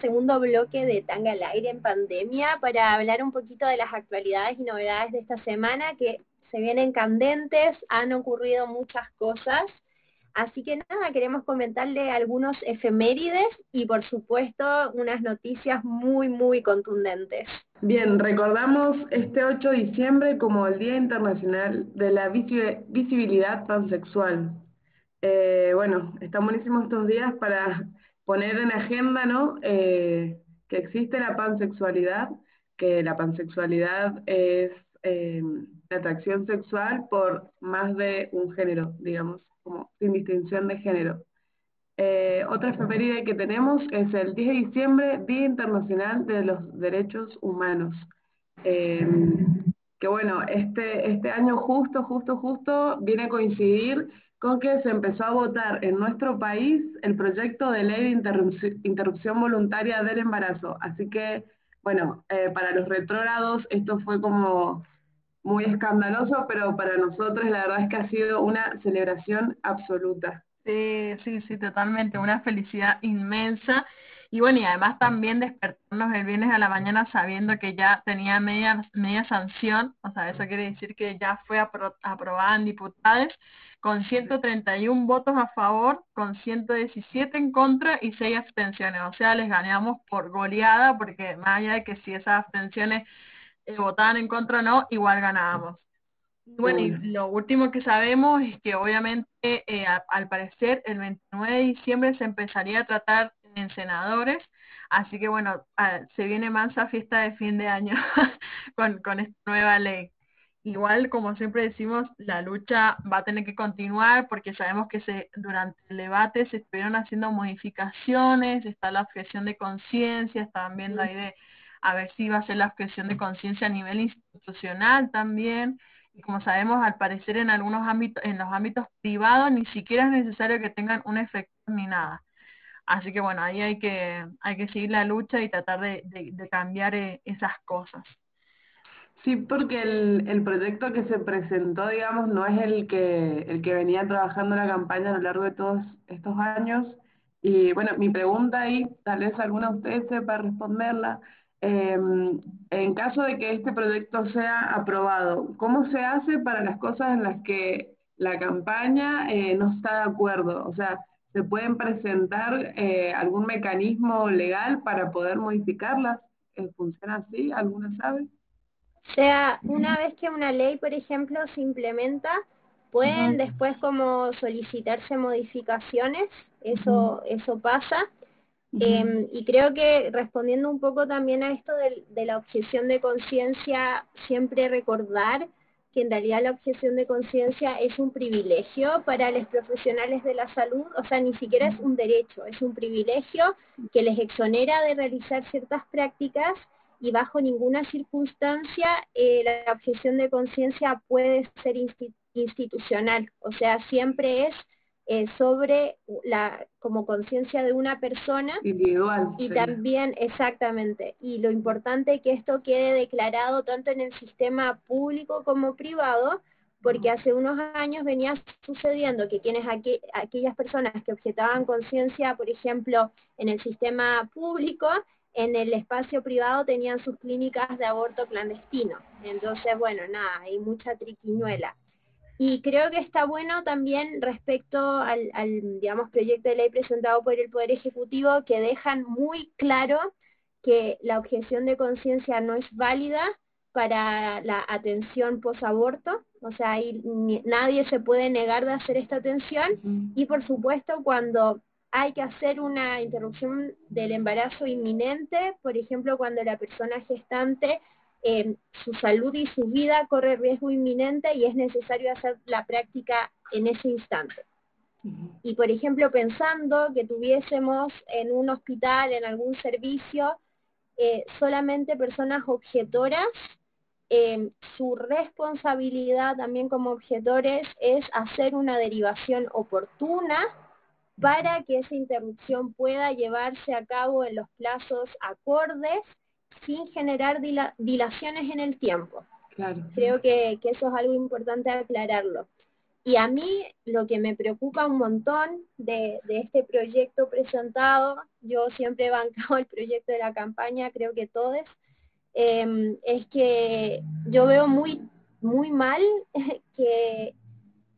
segundo bloque de Tanga al Aire en pandemia para hablar un poquito de las actualidades y novedades de esta semana que se vienen candentes, han ocurrido muchas cosas. Así que nada, queremos comentarle algunos efemérides y por supuesto unas noticias muy, muy contundentes. Bien, recordamos este 8 de diciembre como el Día Internacional de la Visibilidad Pansexual. Eh, bueno, están buenísimos estos días para poner en agenda, ¿no? Eh, que existe la pansexualidad, que la pansexualidad es eh, la atracción sexual por más de un género, digamos, como sin distinción de género. Eh, otra efeméride que tenemos es el 10 de diciembre, Día Internacional de los Derechos Humanos. que bueno, este, este año justo, justo, justo viene a coincidir con que se empezó a votar en nuestro país el proyecto de ley de interrupción voluntaria del embarazo. Así que, bueno, eh, para los retrógrados esto fue como muy escandaloso, pero para nosotros la verdad es que ha sido una celebración absoluta. Sí, sí, sí, totalmente, una felicidad inmensa. Y bueno, y además también despertarnos el viernes a la mañana sabiendo que ya tenía media, media sanción, o sea, eso quiere decir que ya fue aprobada en diputados con 131 votos a favor, con 117 en contra y 6 abstenciones. O sea, les ganamos por goleada, porque más allá de que si esas abstenciones eh, votaban en contra o no, igual ganábamos. Bueno, y lo último que sabemos es que obviamente, eh, al parecer, el 29 de diciembre se empezaría a tratar en senadores, así que bueno, se viene mansa fiesta de fin de año con, con esta nueva ley. Igual, como siempre decimos, la lucha va a tener que continuar porque sabemos que se, durante el debate se estuvieron haciendo modificaciones, está la objeción de conciencia, estaban viendo ahí de a ver si va a ser la objeción de conciencia a nivel institucional también. Y como sabemos, al parecer en algunos ámbitos, en los ámbitos privados, ni siquiera es necesario que tengan un efecto ni nada. Así que bueno, ahí hay que, hay que seguir la lucha y tratar de, de, cambiar eh, esas cosas. Sí, porque el, el proyecto que se presentó, digamos, no es el que, el que venía trabajando la campaña a lo largo de todos estos años. Y bueno, mi pregunta ahí, tal vez alguna de ustedes sepa responderla. Em, en caso de que este proyecto sea aprobado, ¿cómo se hace para las cosas en las que la campaña eh, no está de acuerdo? O sea, ¿se pueden presentar eh, algún mecanismo legal para poder modificarlas? Eh, ¿Funciona así? ¿Alguna sabe? O sea, una vez que una ley, por ejemplo, se implementa, pueden después como solicitarse modificaciones, eso, eso pasa. Em, y creo que respondiendo un poco también a esto de, de la objeción de conciencia, siempre recordar que en realidad la objeción de conciencia es un privilegio para los profesionales de la salud, o sea, ni siquiera es un derecho, es un privilegio que les exonera de realizar ciertas prácticas y bajo ninguna circunstancia eh, la objeción de conciencia puede ser institucional, o sea, siempre es eh, sobre la como conciencia de una persona individual y también exactamente. Y lo importante es que esto quede declarado tanto en el sistema público como privado porque hace unos años venía sucediendo que quienes aquellas personas que objetaban conciencia por ejemplo en el sistema público en el espacio privado tenían sus clínicas de aborto clandestino. Entonces, bueno, nada, hay mucha triquiñuela. Y creo que está bueno también respecto al, digamos, proyecto de ley presentado por el Poder Ejecutivo que dejan muy claro que la objeción de conciencia no es válida para la atención posaborto, o sea, ahí nadie se puede negar de hacer esta atención y por supuesto cuando hay que hacer una interrupción del embarazo inminente, por ejemplo, cuando la persona gestante, eh, su salud y su vida corre riesgo inminente y es necesario hacer la práctica en ese instante. Y, por ejemplo, pensando que tuviésemos en un hospital, en algún servicio, eh, solamente personas objetoras, eh, su responsabilidad también como objetores es hacer una derivación oportuna para que esa interrupción pueda llevarse a cabo en los plazos acordes sin generar dilaciones en el tiempo. Creo que, eso es algo importante aclararlo. y a mí lo que me preocupa un montón de, este proyecto presentado, yo siempre he bancado el proyecto de la campaña, creo que todos, em, es que yo veo muy, muy mal que,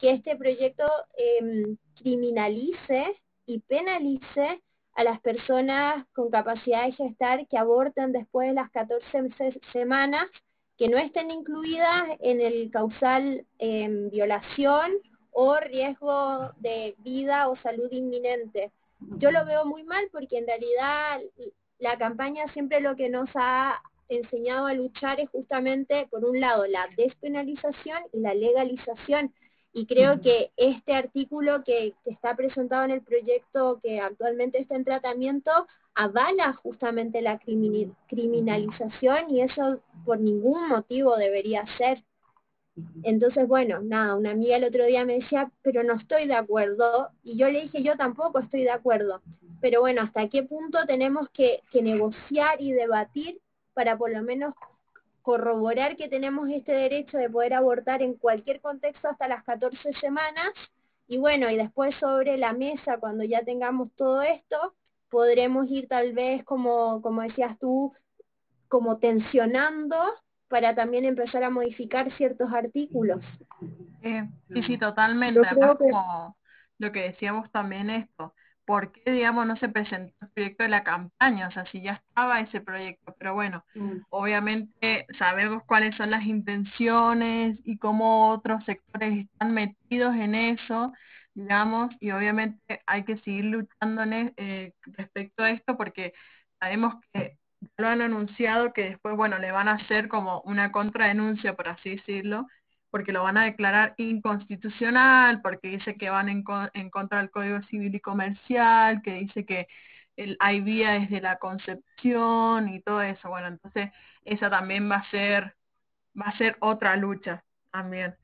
este proyecto em, criminalice y penalice a las personas con capacidad de gestar que abortan después de las 14 semanas que no estén incluidas en el causal em, violación o riesgo de vida o salud inminente. Yo lo veo muy mal porque en realidad la campaña siempre lo que nos ha enseñado a luchar es justamente, por un lado, la despenalización y la legalización. Y creo que este artículo que, que está presentado en el proyecto que actualmente está en tratamiento avala justamente la criminalización y eso por ningún motivo debería ser. Entonces, bueno, nada, una amiga el otro día me decía, pero no estoy de acuerdo, y yo le dije, yo tampoco estoy de acuerdo, pero bueno, ¿hasta qué punto tenemos que, que negociar y debatir para por lo menos corroborar que tenemos este derecho de poder abortar en cualquier contexto hasta las 14 semanas? Y bueno, y después sobre la mesa, cuando ya tengamos todo esto, podremos ir tal vez, como, como decías tú, como tensionando para también empezar a modificar ciertos artículos. Eh, sí, sí, totalmente. Además, como lo que decíamos también esto, ¿por qué, digamos, no se presentó el proyecto de la campaña? O sea, si ya estaba ese proyecto, pero bueno, mm. obviamente sabemos cuáles son las intenciones y cómo otros sectores están metidos en eso, digamos, y obviamente hay que seguir luchando eh, respecto a esto porque sabemos que ya lo han anunciado que después, bueno, le van a hacer como una contradenuncia, por así decirlo, porque lo van a declarar inconstitucional, porque dice que van en, en contra del Código Civil y Comercial, que dice que el, hay vía desde la concepción y todo eso. Bueno, entonces esa también va a ser, va a ser otra lucha también.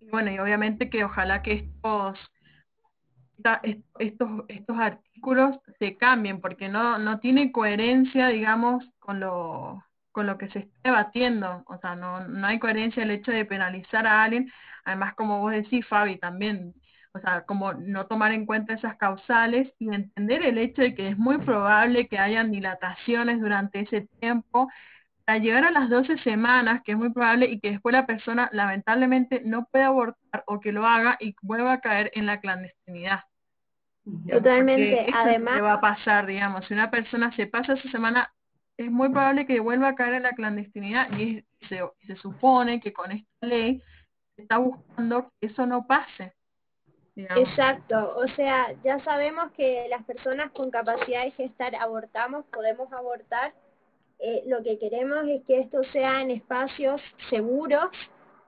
Y bueno, y obviamente que ojalá que estos estos, estos artículos se cambien, porque no, no tiene coherencia, digamos, con lo, con lo que se está debatiendo. O sea, no, no hay coherencia el hecho de penalizar a alguien. Además, como vos decís, Fabi, también, o sea, como no tomar en cuenta esas causales y entender el hecho de que es muy probable que hayan dilataciones durante ese tiempo para llegar a las 12 semanas, que es muy probable, y que después la persona lamentablemente no pueda abortar o que lo haga y vuelva a caer en la clandestinidad. Totalmente, además. ¿Qué va a pasar, digamos? Si una persona se pasa esa semana, es muy probable que vuelva a caer en la clandestinidad y se, se supone que con esta ley se está buscando que eso no pase. Exacto, o sea, ya sabemos que las personas con capacidad de gestar abortamos, podemos abortar, eh, lo que queremos es que esto sea en espacios seguros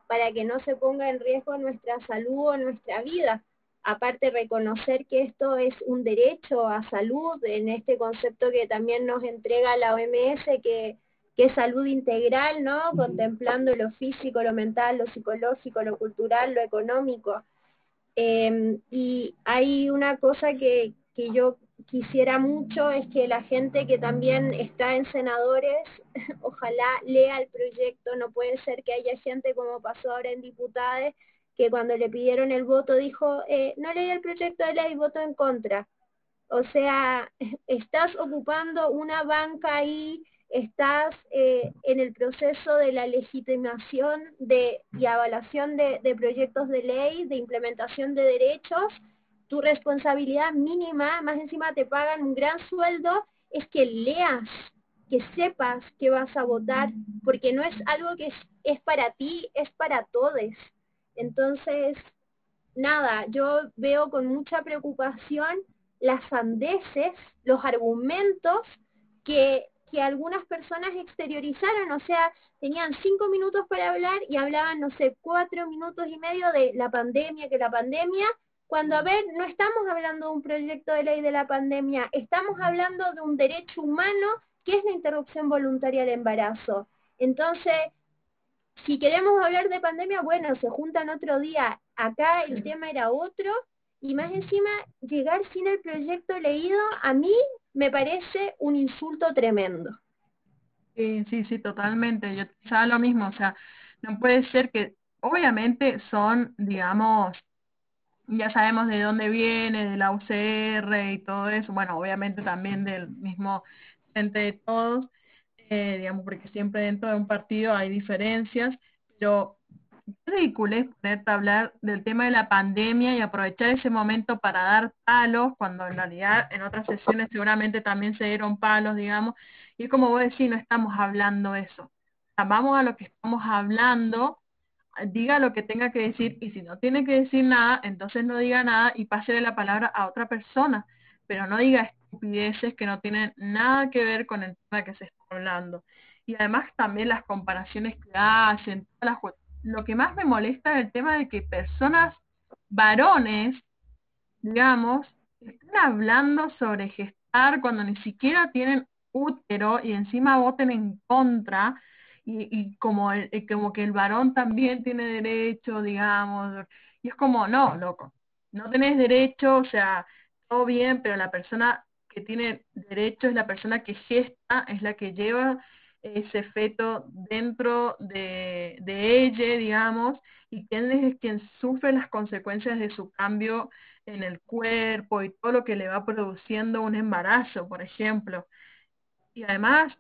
para que no se ponga en riesgo nuestra salud o nuestra vida. Aparte, reconocer que esto es un derecho a salud en este concepto que también nos entrega la OMS, que, que es salud integral, ¿no? Contemplando lo físico, lo mental, lo psicológico, lo cultural, lo económico. Em, y hay una cosa que, que yo quisiera mucho es que la gente que también está en senadores, ojalá lea el proyecto, no puede ser que haya gente como pasó ahora en diputados, que cuando le pidieron el voto dijo, eh, no leí el proyecto de ley, voto en contra. O sea, estás ocupando una banca ahí, estás eh, en el proceso de la legitimación de, y avalación de proyectos de ley, de implementación de derechos, tu responsabilidad mínima, más encima te pagan un gran sueldo, es que leas, que sepas que vas a votar, porque no es algo que es, para ti, es para todos. Entonces, nada, yo veo con mucha preocupación las sandeces, los argumentos que, que algunas personas exteriorizaron, o sea, tenían cinco minutos para hablar y hablaban, no sé, cuatro minutos y medio de la pandemia, que la pandemia, cuando, a ver, no estamos hablando de un proyecto de ley de la pandemia, estamos hablando de un derecho humano que es la interrupción voluntaria del embarazo. Entonces, si queremos hablar de pandemia, bueno, se juntan otro día. Acá el tema era otro. Y más encima, llegar sin el proyecto leído, a mí me parece un insulto tremendo. Sí, sí, sí, totalmente. Yo pensaba lo mismo. O sea, no puede ser que, obviamente, son, digamos, ya sabemos de dónde viene, de la UCR y todo eso, bueno, obviamente también del mismo Frente de Todos, eh, digamos, porque siempre dentro de un partido hay diferencias, pero es ridículo es ponerte a hablar del tema de la pandemia y aprovechar ese momento para dar palos, cuando en realidad en otras sesiones seguramente también se dieron palos, digamos, y como vos decís, no estamos hablando eso. vamos a lo que estamos hablando, diga lo que tenga que decir, y si no tiene que decir nada, entonces no diga nada y pase la palabra a otra persona, pero no diga estupideces que no tienen nada que ver con el tema que se está hablando. Y además también las comparaciones que hacen, las lo que más me molesta es el tema de que personas varones, digamos, están hablando sobre gestar cuando ni siquiera tienen útero y encima voten en contra y, como, el, como que el varón también tiene derecho, digamos, y es como, no, loco, no tenés derecho, o sea, todo bien, pero la persona que tiene derecho es la persona que gesta, es la que lleva ese feto dentro de, ella, digamos, y quién es quien sufre las consecuencias de su cambio en el cuerpo y todo lo que le va produciendo un embarazo, por ejemplo. Y además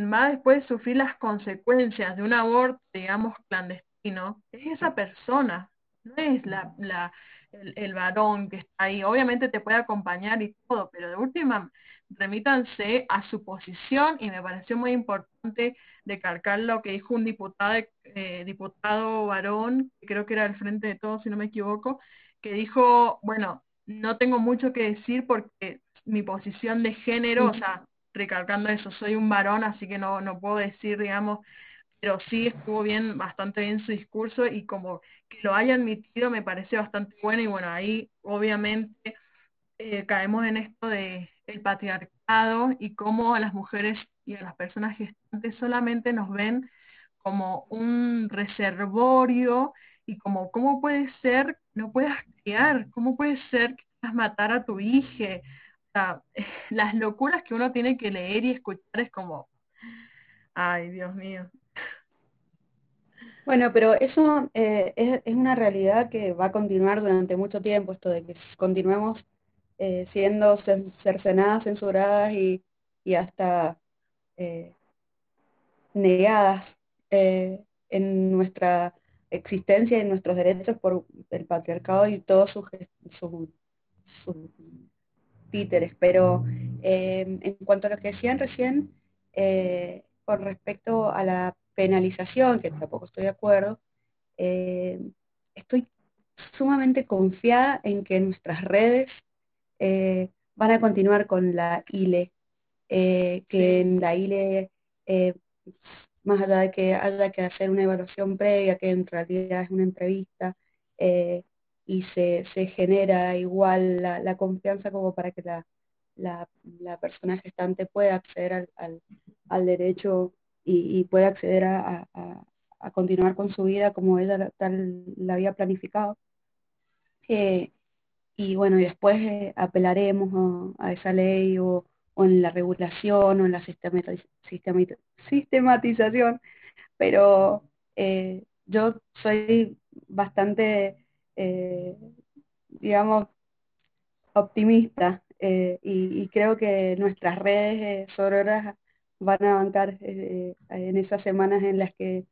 va después sufrir las consecuencias de un aborto, digamos, clandestino, es esa persona, no es la, la, el, el varón que está ahí. Obviamente te puede acompañar y todo, pero de última remítanse a su posición y me pareció muy importante decalcar lo que dijo un diputado, eh, diputado varón, que creo que era el Frente de Todos, si no me equivoco, que dijo, bueno, no tengo mucho que decir porque mi posición de género, o sea, recalcando eso, soy un varón, así que no, no puedo decir, digamos, pero sí estuvo bien, bastante bien su discurso y como que lo haya admitido me parece bastante bueno y bueno, ahí obviamente eh, caemos en esto de patriarcado y cómo a las mujeres y a las personas gestantes solamente nos ven como un reservorio y como cómo puede ser no puedas criar, cómo puede ser que puedas matar a tu hija. O sea, las locuras que uno tiene que leer y escuchar es como, ay, Dios mío. Bueno, pero eso eh, es, una realidad que va a continuar durante mucho tiempo, esto de que continuemos eh, siendo cercenadas, censuradas y, y hasta eh, negadas eh, en nuestra existencia y en nuestros derechos por el patriarcado y todos sus, sus, títeres. Pero en cuanto a lo que decían recién, con respecto a la penalización, que tampoco estoy de acuerdo, estoy sumamente confiada en que nuestras redes eh, van a continuar con la ILE, eh, que en la ILE, eh, más allá de que haya que hacer una evaluación previa, que en realidad es una entrevista, y se, se genera igual la, confianza como para que la, la, la, persona gestante pueda acceder al, al, al derecho y, y, pueda acceder a, a, a, continuar con su vida como ella tal la había planificado. Eh, y bueno, y después eh, apelaremos a, esa ley o, en la regulación o en la sistematización, pero eh, yo soy bastante, digamos, optimista y, creo que nuestras redes sororas van a bancar en esas semanas en las que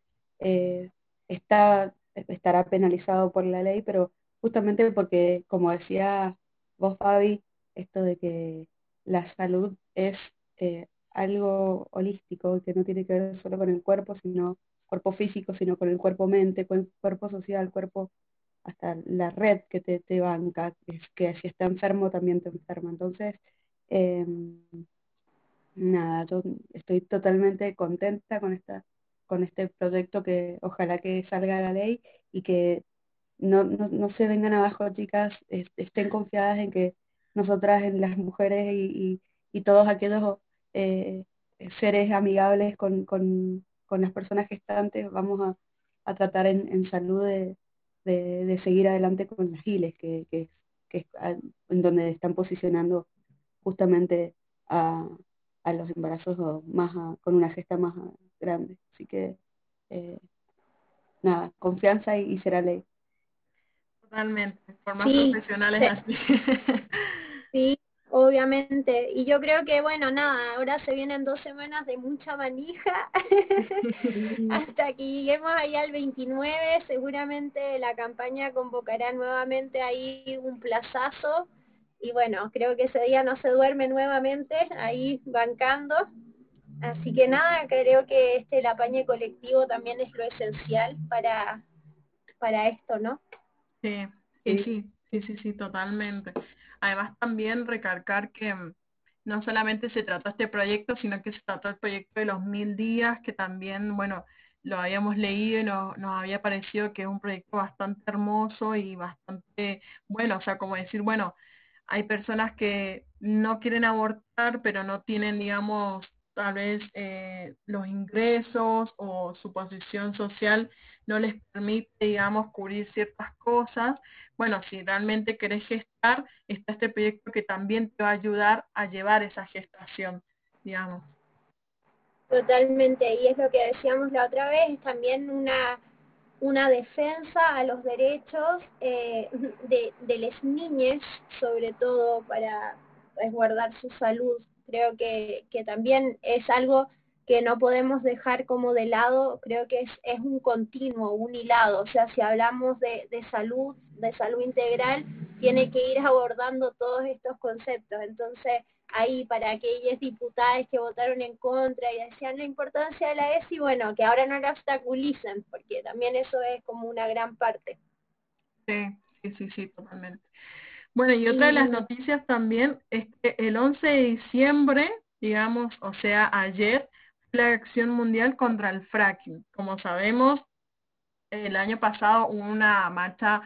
está, estará penalizado por la ley, pero justamente porque, como decía vos, Fabi, esto de que la salud es eh, algo holístico, que no tiene que ver solo con el cuerpo, sino cuerpo físico, sino con el cuerpo-mente, con el cuerpo social, cuerpo, hasta la red que te, te banca, es que si está enfermo también te enferma. Entonces, em, nada, yo estoy totalmente contenta con esta con este proyecto que ojalá que salga la ley y que no, no, no se vengan abajo, chicas, estén confiadas en que nosotras, en las mujeres y, y, todos aquellos eh, seres amigables con, con, con, las personas gestantes, vamos a, a tratar en, en salud de, de, seguir adelante con las giles, que, que, que en donde están posicionando justamente a, a los embarazos más con una gesta más grande. Así que, eh, nada, confianza y será ley. Totalmente, por más profesionales así. sí, obviamente. Y yo creo que, bueno, nada, ahora se vienen dos semanas de mucha manija. Hasta que lleguemos ahí al 29, seguramente la campaña convocará nuevamente ahí un plazazo. Y bueno, creo que ese día no se duerme nuevamente ahí bancando. Así que nada, creo que este el apañe colectivo también es lo esencial para, para esto, ¿no? Sí, sí, sí, sí, sí, sí, totalmente. Además también recalcar que mm, no solamente se trató este proyecto, sino que se trató el proyecto de los mil días, que también, bueno, lo habíamos leído y nos, nos había parecido que es un proyecto bastante hermoso y bastante bueno, o sea, como decir, bueno, hay personas que no quieren abortar, pero no tienen, digamos, tal vez eh, los ingresos o su posición social no les permite, digamos, cubrir ciertas cosas. Bueno, si realmente querés gestar, está este proyecto que también te va a ayudar a llevar esa gestación, digamos. Totalmente, y es lo que decíamos la otra vez, también una, una defensa a los derechos eh, de, de las niñas, sobre todo para resguardar su salud creo que, que también es algo que no podemos dejar como de lado, creo que es, es un continuo, un hilado, o sea, si hablamos de, de salud, de salud integral, tiene que ir abordando todos estos conceptos. Entonces, ahí para aquellas diputadas que votaron en contra y decían la importancia de la ESI, bueno, que ahora no la obstaculicen, porque también eso es como una gran parte. Sí, sí, sí, sí, totalmente. Bueno, y otra de las noticias también es que el 11 de diciembre, digamos, o sea, ayer, la acción mundial contra el fracking. Como sabemos, el año pasado hubo una marcha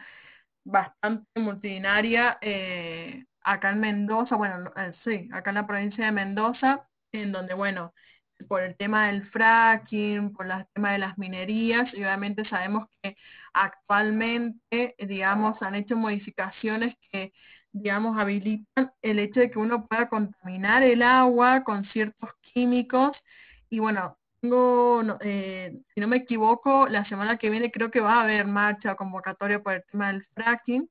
bastante multitudinaria eh, acá en Mendoza, bueno, eh, sí, acá en la provincia de Mendoza, en donde, bueno, por el tema del fracking, por el tema de las minerías, y obviamente sabemos que actualmente, digamos, han hecho modificaciones que, digamos, habilitan el hecho de que uno pueda contaminar el agua con ciertos químicos. Y bueno, tengo, eh, si no me equivoco, la semana que viene creo que va a haber marcha convocatoria por el tema del fracking.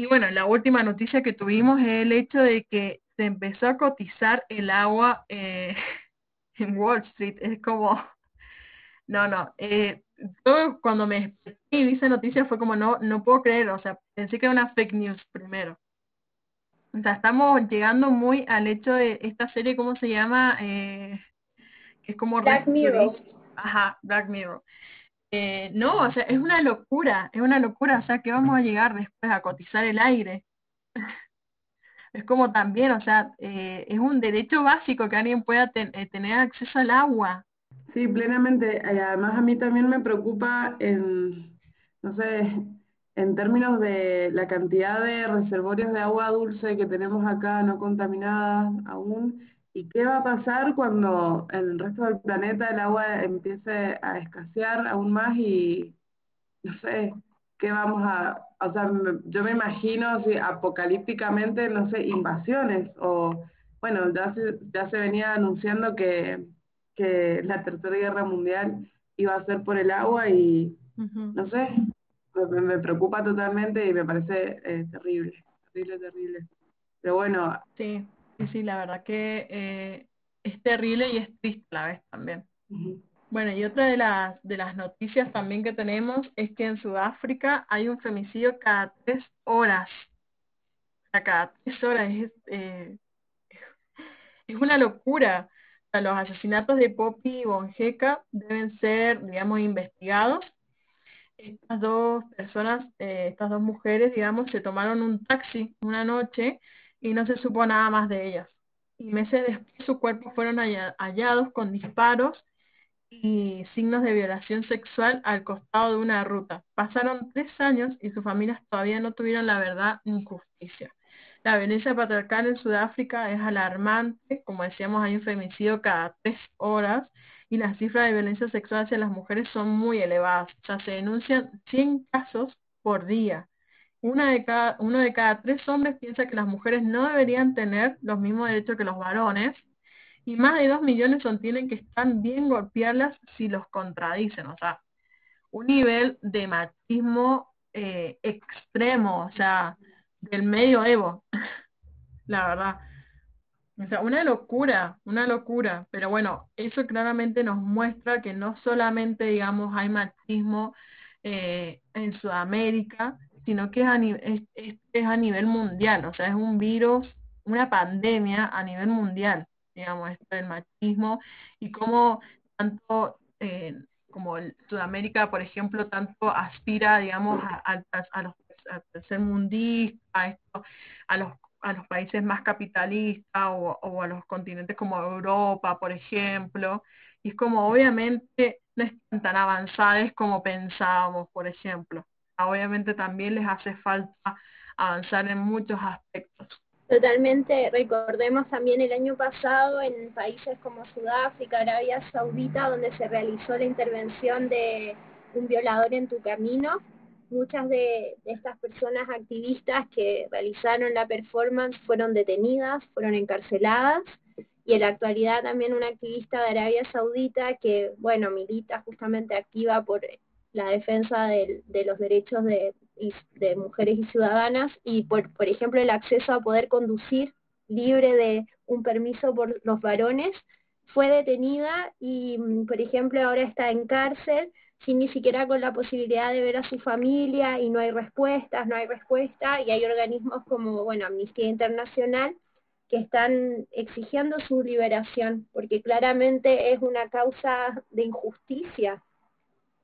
Y bueno, la última noticia que tuvimos es el hecho de que se empezó a cotizar el agua eh, en Wall Street. Es como, no, no. Eh, yo cuando me desperté y vi esa noticia fue como, no, no puedo creer, o sea, pensé que era una fake news primero. O sea, estamos llegando muy al hecho de esta serie, ¿cómo se llama? Eh, que es como... Black Mirror. Ajá, Black Mirror. Eh, no, o sea, es una locura, es una locura, o sea, que vamos a llegar después a cotizar el aire. es como también, o sea, eh, es un derecho básico que alguien pueda eh, tener acceso al agua. Sí, plenamente. Además a mí también me preocupa en, no sé, en términos de la cantidad de reservorios de agua dulce que tenemos acá no contaminadas aún, y qué va a pasar cuando en el resto del planeta el agua empiece a escasear aún más y, no sé, qué vamos a, o sea, yo me imagino si apocalípticamente, no sé, invasiones o, bueno, ya se, ya se venía anunciando que, que la Tercera Guerra Mundial iba a ser por el agua y, no sé, me, preocupa totalmente y me parece eh, terrible, terrible, terrible. Pero bueno. Sí, sí, sí, la verdad que eh, es terrible y es triste a la vez también. Bueno, y otra de las, de las noticias también que tenemos es que en Sudáfrica hay un femicidio cada tres horas. O sea, cada tres horas es, eh, es una locura. O sea, los asesinatos de Poppy y Bonjeca deben ser, digamos, investigados. Estas dos personas, eh, estas dos mujeres, digamos, se tomaron un taxi una noche y no se supo nada más de ellas. Y meses después sus cuerpos fueron hallados con disparos y signos de violación sexual al costado de una ruta. Pasaron tres años y sus familias todavía no tuvieron la verdad ni justicia. La violencia patriarcal en Sudáfrica es alarmante, como decíamos, hay un femicidio cada tres horas y las cifras de violencia sexual hacia las mujeres son muy elevadas. O sea, se denuncian 100 casos por día. Una de cada, uno de cada tres hombres piensa que las mujeres no deberían tener los mismos derechos que los varones y más de dos millones tienen que están bien golpearlas si los contradicen, o sea, un nivel de machismo eh, extremo, o sea, del medio Evo, la verdad. O sea, una locura, una locura. Pero bueno, eso claramente nos muestra que no solamente, digamos, hay machismo eh, en Sudamérica, sino que es a, es, a nivel mundial. O sea, es un virus, una pandemia a nivel mundial, digamos, esto del machismo y cómo tanto eh, como Sudamérica, por ejemplo, tanto aspira, digamos, a, a, los al tercer mundista, a los a los países más capitalistas o, o, a los continentes como Europa, por ejemplo, y es como obviamente no están tan avanzadas como pensábamos, por ejemplo. Obviamente también les hace falta avanzar en muchos aspectos. Totalmente, recordemos también el año pasado en países como Sudáfrica, Arabia Saudita, donde se realizó la intervención de un violador en tu camino. Muchas de, estas personas activistas que realizaron la performance fueron detenidas, fueron encarceladas, y en la actualidad también una activista de Arabia Saudita que, bueno, milita justamente activa por la defensa de, los derechos de, de mujeres y ciudadanas y por, por ejemplo el acceso a poder conducir libre de un permiso por los varones, fue detenida y, mm, por ejemplo, ahora está en cárcel sin ni siquiera con la posibilidad de ver a su familia y no hay respuestas, no hay respuesta y hay organismos como, bueno, Amnistía Internacional que están exigiendo su liberación porque claramente es una causa de injusticia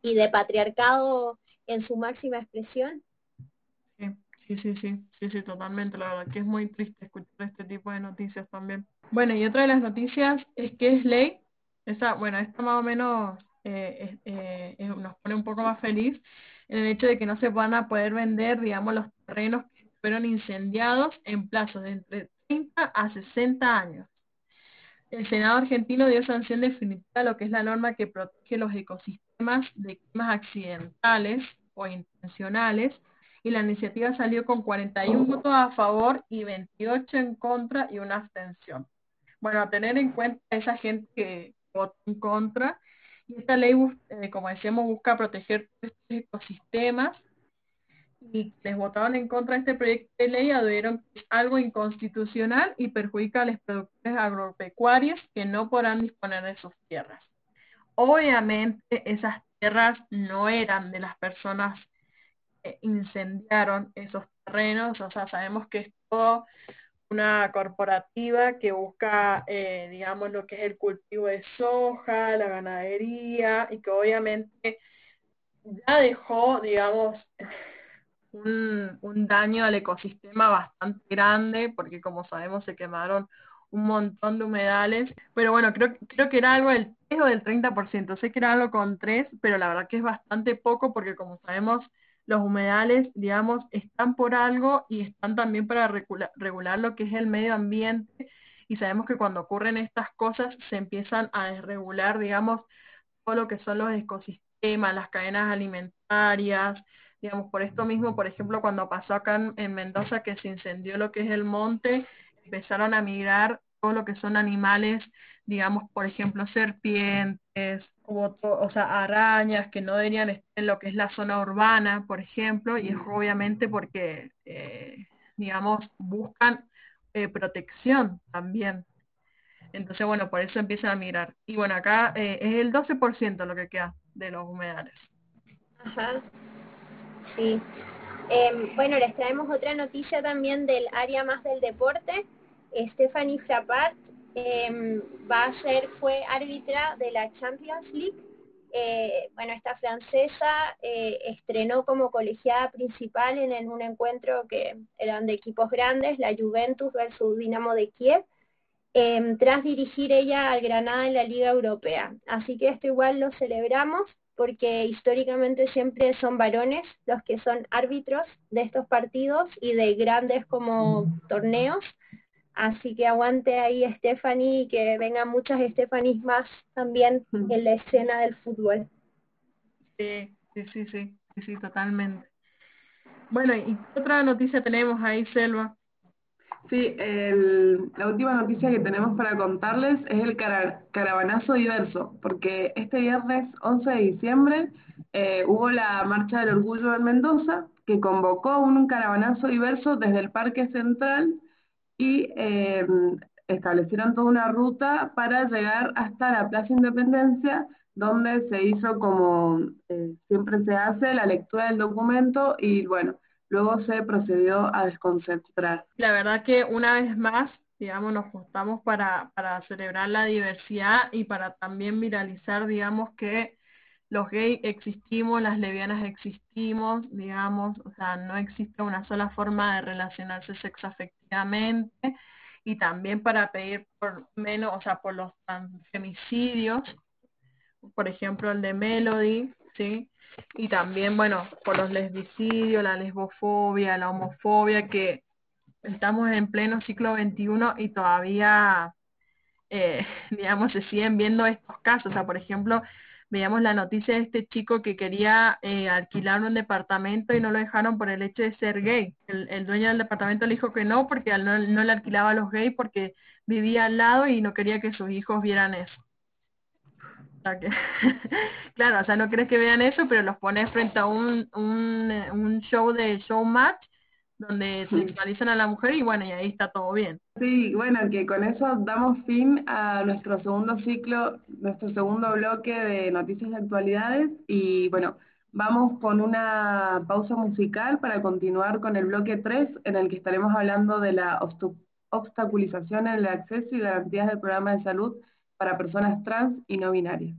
y de patriarcado en su máxima expresión. Sí, sí, sí, sí, sí, totalmente. La verdad que es muy triste escuchar este tipo de noticias también. Bueno, y otra de las noticias es que es ley. Esa, bueno, esta más o menos eh, eh, nos pone un poco más feliz en el hecho de que no se van a poder vender, digamos, los terrenos que fueron incendiados en plazos de entre 30 a 60 años. El Senado argentino dio sanción definitiva a lo que es la norma que protege los ecosistemas de climas accidentales o intencionales y la iniciativa salió con 41 votos a favor y 28 en contra y una abstención. Bueno, a tener en cuenta esa gente que votó en contra, y esta ley, eh, como decíamos, busca proteger estos ecosistemas y les votaron en contra de este proyecto de ley adhirieron que algo inconstitucional y perjudica a los productores agropecuarios que no podrán disponer de sus tierras. Obviamente esas tierras no eran de las personas incendiaron esos terrenos, o sea, sabemos que es todo una corporativa que busca, eh, digamos, lo que es el cultivo de soja, la ganadería, y que obviamente ya dejó, digamos, un, daño al ecosistema bastante grande, porque como sabemos se quemaron un montón de humedales, pero bueno, creo, creo que era algo del 3 o del 30%, sé que era algo con 3, pero la verdad que es bastante poco porque como sabemos los humedales, digamos, están por algo y están también para regular, lo que es el medio ambiente. Y sabemos que cuando ocurren estas cosas se empiezan a desregular, digamos, todo lo que son los ecosistemas, las cadenas alimentarias, digamos, por esto mismo, por ejemplo, cuando pasó acá en, Mendoza que se incendió lo que es el monte, empezaron a migrar todo lo que son animales, digamos, por ejemplo, serpientes, o sea, arañas que no deberían estar en lo que es la zona urbana, por ejemplo, y es obviamente porque, eh, digamos, buscan eh, protección también. Entonces, bueno, por eso empiezan a migrar. Y bueno, acá eh, es el 12% lo que queda de los humedales. Ajá, sí. Em, bueno, les traemos otra noticia también del área más del deporte. Stephanie Frappart eh, va a ser, fue árbitra de la Champions League. Eh, bueno, esta francesa eh, estrenó como colegiada principal en, un encuentro que eran de equipos grandes, la Juventus versus Dinamo de Kiev, em, tras dirigir ella al Granada en la Liga Europea. Así que esto igual lo celebramos porque históricamente siempre son varones los que son árbitros de estos partidos y de grandes como torneos. Así que aguante ahí Stephanie y que vengan muchas Stephanies más también en la escena del fútbol. Sí, sí, sí, sí, sí, totalmente. Bueno, ¿y otra noticia tenemos ahí, Selva? Sí, el, la última noticia que tenemos para contarles es el cara- caravanazo diverso, porque este viernes 11 de diciembre eh, hubo la Marcha del Orgullo en Mendoza, que convocó un caravanazo diverso desde el Parque Central y eh, establecieron toda una ruta para llegar hasta la Plaza Independencia, donde se hizo como eh, siempre se hace, la lectura del documento y bueno, luego se procedió a desconcentrar. La verdad que una vez más, digamos, nos juntamos para, para celebrar la diversidad y para también viralizar, digamos, que los gays existimos, las lesbianas existimos, digamos, o sea, no existe una sola forma de relacionarse sexoafectivamente y también para pedir por menos, o sea, por los femicidios, por ejemplo, el de Melody, ¿sí? Y también, bueno, por los lesbicidios, la lesbofobia, la homofobia, que estamos en pleno siglo XXI y todavía, eh, digamos, se siguen viendo estos casos. O sea, por ejemplo, veíamos la noticia de este chico que quería eh, alquilar un departamento y no lo dejaron por el hecho de ser gay. El, el dueño del departamento le dijo que no porque no, no le alquilaba a los gays porque vivía al lado y no quería que sus hijos vieran eso. Claro, o sea, no crees que vean eso, pero los pones frente a un, un, un show de showmatch donde sexualizan a la mujer y bueno, y ahí está todo bien. Sí, bueno, que con eso damos fin a nuestro segundo ciclo, nuestro segundo bloque de noticias de actualidades y bueno, vamos con una pausa musical para continuar con el bloque 3 en el que estaremos hablando de la obstaculización en el acceso y garantías del programa de salud para personas trans y no binarias.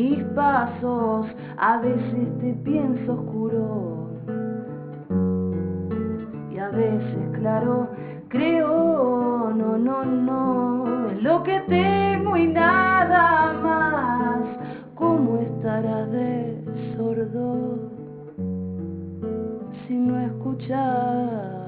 mis pasos, a veces te pienso oscuro y a veces claro, creo, no, no, no, lo que tengo y nada más, ¿cómo estarás de sordo si no escuchas?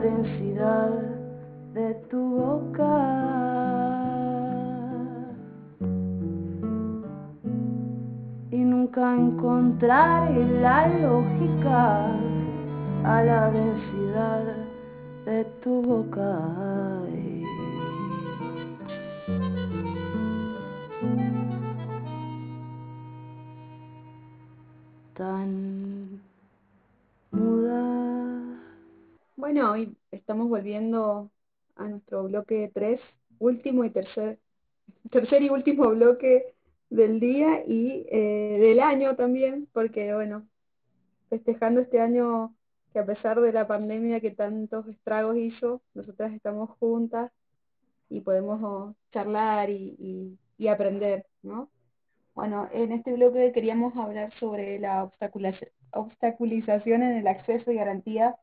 densidad de tu boca. Y nunca encontraré la lógica a la densidad de tu boca. Bueno, hoy estamos volviendo a nuestro bloque 3, último y tercer, tercer y último bloque del día y eh, del año también, porque bueno, festejando este año que a pesar de la pandemia que tantos estragos hizo, nosotras estamos juntas y podemos charlar y, aprender, ¿no? Bueno, en este bloque queríamos hablar sobre la obstaculización en el acceso y garantía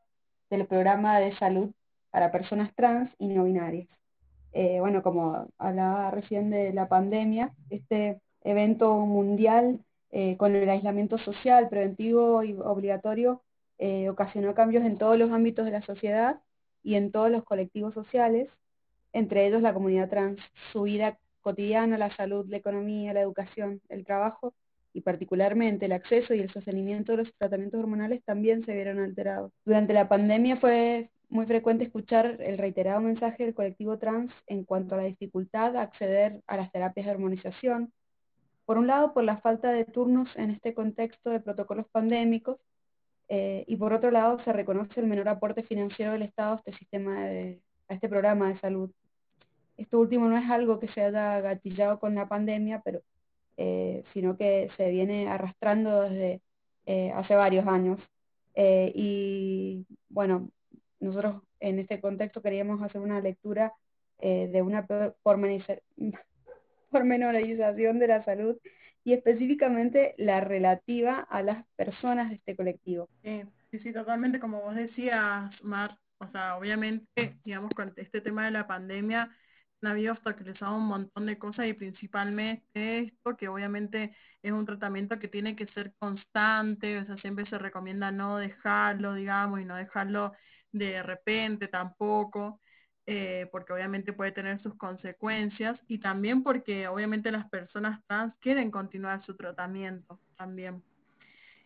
del programa de salud para personas trans y no binarias. Eh, bueno, como hablaba recién de la pandemia, este evento mundial eh, con el aislamiento social, preventivo y obligatorio eh, ocasionó cambios en todos los ámbitos de la sociedad y en todos los colectivos sociales, entre ellos la comunidad trans. Su vida cotidiana, la salud, la economía, la educación, el trabajo y particularmente el acceso y el sostenimiento de los tratamientos hormonales también se vieron alterados. Durante la pandemia fue muy frecuente escuchar el reiterado mensaje del colectivo trans en cuanto a la dificultad de acceder a las terapias de hormonización, por un lado, por la falta de turnos en este contexto de protocolos pandémicos, eh, y por otro lado, se reconoce el menor aporte financiero del Estado a este sistema a este programa de salud. Esto último no es algo que se haya gatillado con la pandemia, pero, eh, sino que se viene arrastrando desde eh, hace varios años. y bueno, nosotros en este contexto queríamos hacer una lectura de una pormenorización de la salud y específicamente la relativa a las personas de este colectivo. Sí, sí, totalmente, como vos decías, Mar, o sea, obviamente, digamos, con este tema de la pandemia, han habido obstaculizado un montón de cosas y principalmente esto, que obviamente es un tratamiento que tiene que ser constante, o sea, siempre se recomienda no dejarlo, digamos, y no dejarlo de repente tampoco. Eh, porque obviamente puede tener sus consecuencias y también porque obviamente las personas trans quieren continuar su tratamiento también.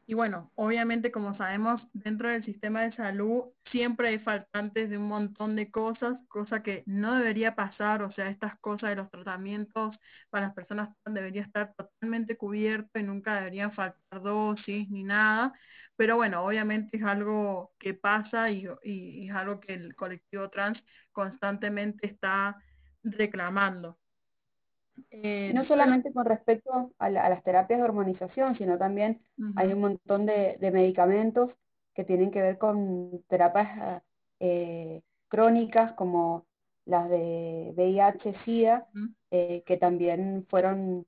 Y bueno, obviamente como sabemos, dentro del sistema de salud siempre hay faltantes de un montón de cosas, cosa que no debería pasar, o sea, estas cosas de los tratamientos para las personas debería estar totalmente cubierto y nunca deberían faltar dosis ni nada, pero bueno, obviamente es algo que pasa y, y, es algo que el colectivo trans constantemente está reclamando. Eh, no solamente con respecto a, las terapias de hormonización, sino también hay un montón de, medicamentos que tienen que ver con terapias eh, crónicas como las de VIH, SIDA, eh, que también fueron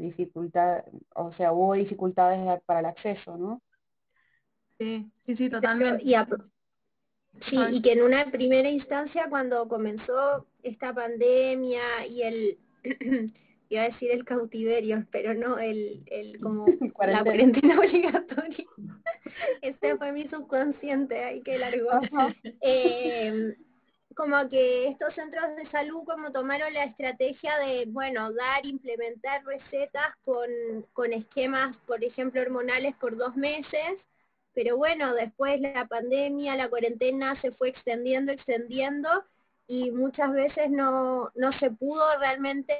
dificultad, o sea, hubo dificultades para el acceso, ¿no? Sí, sí, sí, totalmente. Y sí, y que en una primera instancia cuando comenzó esta pandemia y el, iba a decir el cautiverio, pero no, el, el como la cuarentena obligatoria. este fue mi subconsciente, ahí que largo. Eh, como que estos centros de salud como tomaron la estrategia de, bueno, dar, implementar recetas con, con esquemas, por ejemplo, hormonales por dos meses, pero bueno, después la pandemia, la cuarentena se fue extendiendo, extendiendo y muchas veces no, no se pudo realmente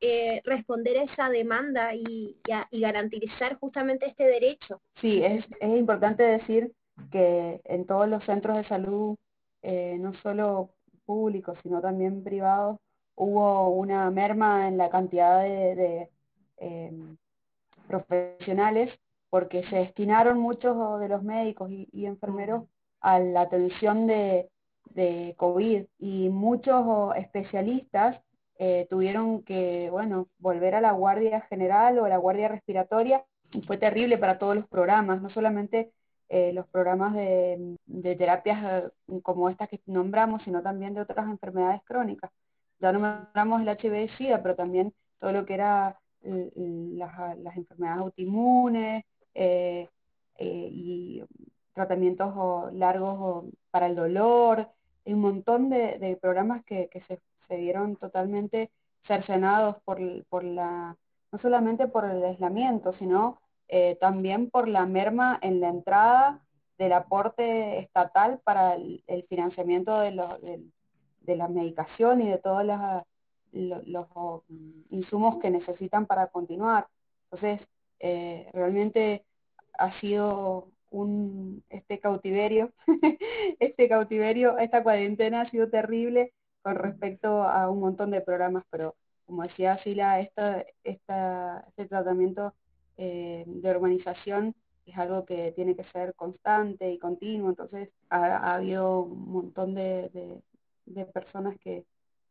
eh, responder esa demanda y, y, garantizar justamente este derecho. Sí, es, es importante decir que en todos los centros de salud, eh, no solo públicos, sino también privados, hubo una merma en la cantidad de, de eh, profesionales porque se destinaron muchos de los médicos y, enfermeros a la atención de, COVID y muchos especialistas eh, tuvieron que, bueno, volver a la guardia general o a la guardia respiratoria fue terrible para todos los programas, no solamente eh, los programas de, terapias eh, como estas que nombramos, sino también de otras enfermedades crónicas. Ya nombramos el HIV-Sida, pero también todo lo que era las, las enfermedades autoinmunes, eh, eh, y tratamientos largos para el dolor, un montón de, programas que, se, vieron totalmente cercenados por, por la, no solamente por el aislamiento, sino eh, también por la merma en la entrada del aporte estatal para el, financiamiento de, de, la medicación y de todos los, los, insumos que necesitan para continuar. Entonces, eh, realmente ha sido un, este cautiverio, este cautiverio, esta cuarentena ha sido terrible con respecto a un montón de programas, pero como decía Sila, esta, esta, este tratamiento eh, de urbanización es algo que tiene que ser constante y continuo, entonces ha, habido un montón de, de, personas que,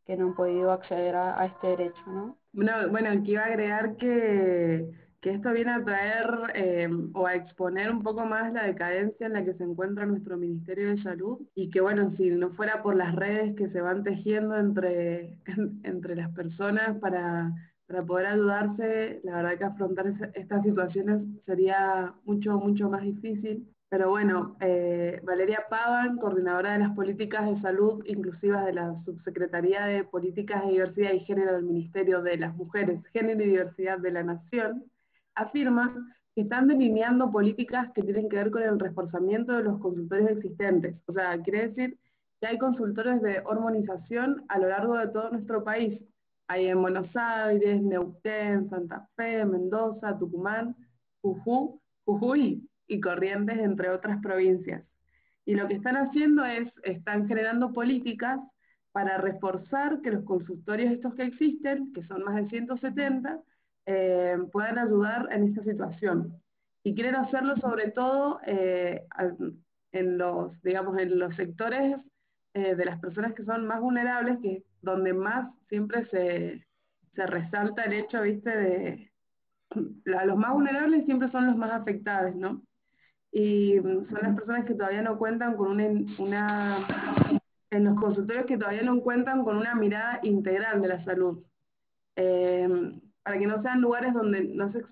que, no han podido acceder a, este derecho, ¿no? Bueno, bueno, aquí iba a agregar que que esto viene a traer eh, o a exponer un poco más la decadencia en la que se encuentra nuestro Ministerio de Salud y que bueno, si no fuera por las redes que se van tejiendo entre, entre las personas para, para poder ayudarse, la verdad que afrontar estas situaciones sería mucho, mucho más difícil. Pero bueno, eh, Valeria Pavan, coordinadora de las políticas de salud inclusivas de la Subsecretaría de Políticas de Diversidad y Género del Ministerio de las Mujeres, Género y Diversidad de la Nación, afirma que están delineando políticas que tienen que ver con el reforzamiento de los consultores existentes. O sea, quiere decir que hay consultores de hormonización a lo largo de todo nuestro país. Hay en Buenos Aires, Neuquén, Santa Fe, Mendoza, Tucumán, Jujuy y Corrientes, entre otras provincias. Y lo que están haciendo es, están generando políticas para reforzar que los consultorios estos que existen, que son más de 170, eh, puedan ayudar en esta situación. Y quieren hacerlo sobre todo eh, en los, digamos, en los sectores eh, de las personas que son más vulnerables, que donde más siempre se, se resalta el hecho, viste, de los más vulnerables siempre son los más afectados, ¿no? Y son las personas que todavía no cuentan con una, una en los consultorios que todavía no cuentan con una mirada integral de la salud. Eh, para que no sean lugares donde, no se,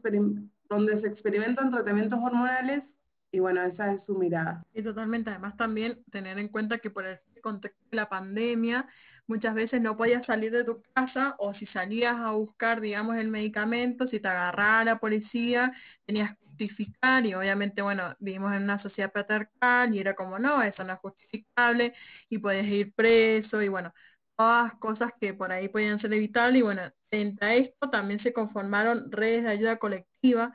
donde se experimentan tratamientos hormonales y bueno, esa es su mirada. Y totalmente, además también tener en cuenta que por el contexto de la pandemia muchas veces no podías salir de tu casa o si salías a buscar, digamos, el medicamento, si te agarraba la policía, tenías que justificar y obviamente, bueno, vivimos en una sociedad patriarcal y era como, no, eso no es justificable y podías ir preso y bueno, todas cosas que por ahí podían ser evitables y bueno, frente a esto también se conformaron redes de ayuda colectiva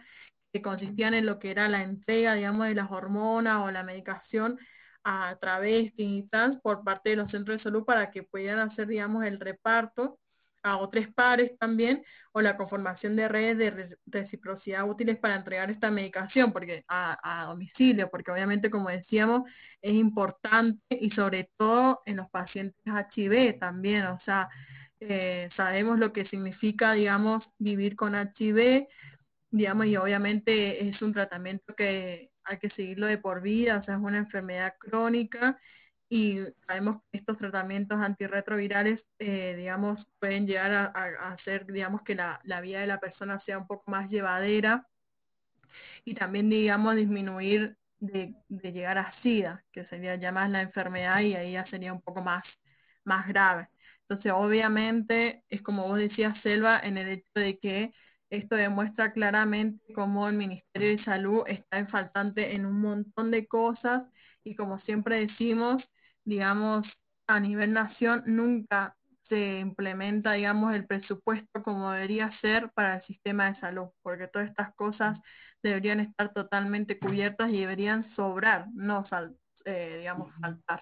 que consistían en lo que era la entrega, digamos, de las hormonas o la medicación a través de trans por parte de los centros de salud para que pudieran hacer, digamos, el reparto a otros pares también, o la conformación de redes de reciprocidad útiles para entregar esta medicación porque a, domicilio, porque obviamente, como decíamos, es importante y sobre todo en los pacientes HIV también, o sea, eh, sabemos lo que significa, digamos, vivir con HIV, digamos, y obviamente es un tratamiento que hay que seguirlo de por vida, o sea, es una enfermedad crónica y sabemos que estos tratamientos antirretrovirales, eh, digamos, pueden llegar a, hacer, digamos, que la, vida de la persona sea un poco más llevadera y también, digamos, disminuir de, de, llegar a SIDA, que sería ya más la enfermedad y ahí ya sería un poco más, más grave. Entonces, obviamente, es como vos decías, Selva, en el hecho de que esto demuestra claramente cómo el Ministerio de Salud está en faltante en un montón de cosas y como siempre decimos, digamos, a nivel nación nunca se implementa, digamos, el presupuesto como debería ser para el sistema de salud, porque todas estas cosas deberían estar totalmente cubiertas y deberían sobrar, no, eh, digamos, faltar.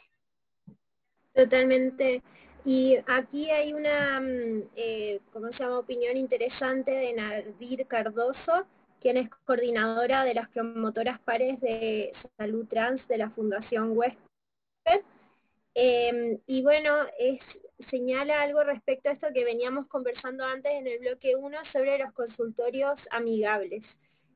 Totalmente. Y aquí hay una, mm, eh, ¿cómo se llama?, opinión interesante de Nadir Cardoso, quien es coordinadora de las promotoras pares de salud trans de la Fundación West Em, y bueno, señala algo respecto a esto que veníamos conversando antes en el bloque 1 sobre los consultorios amigables.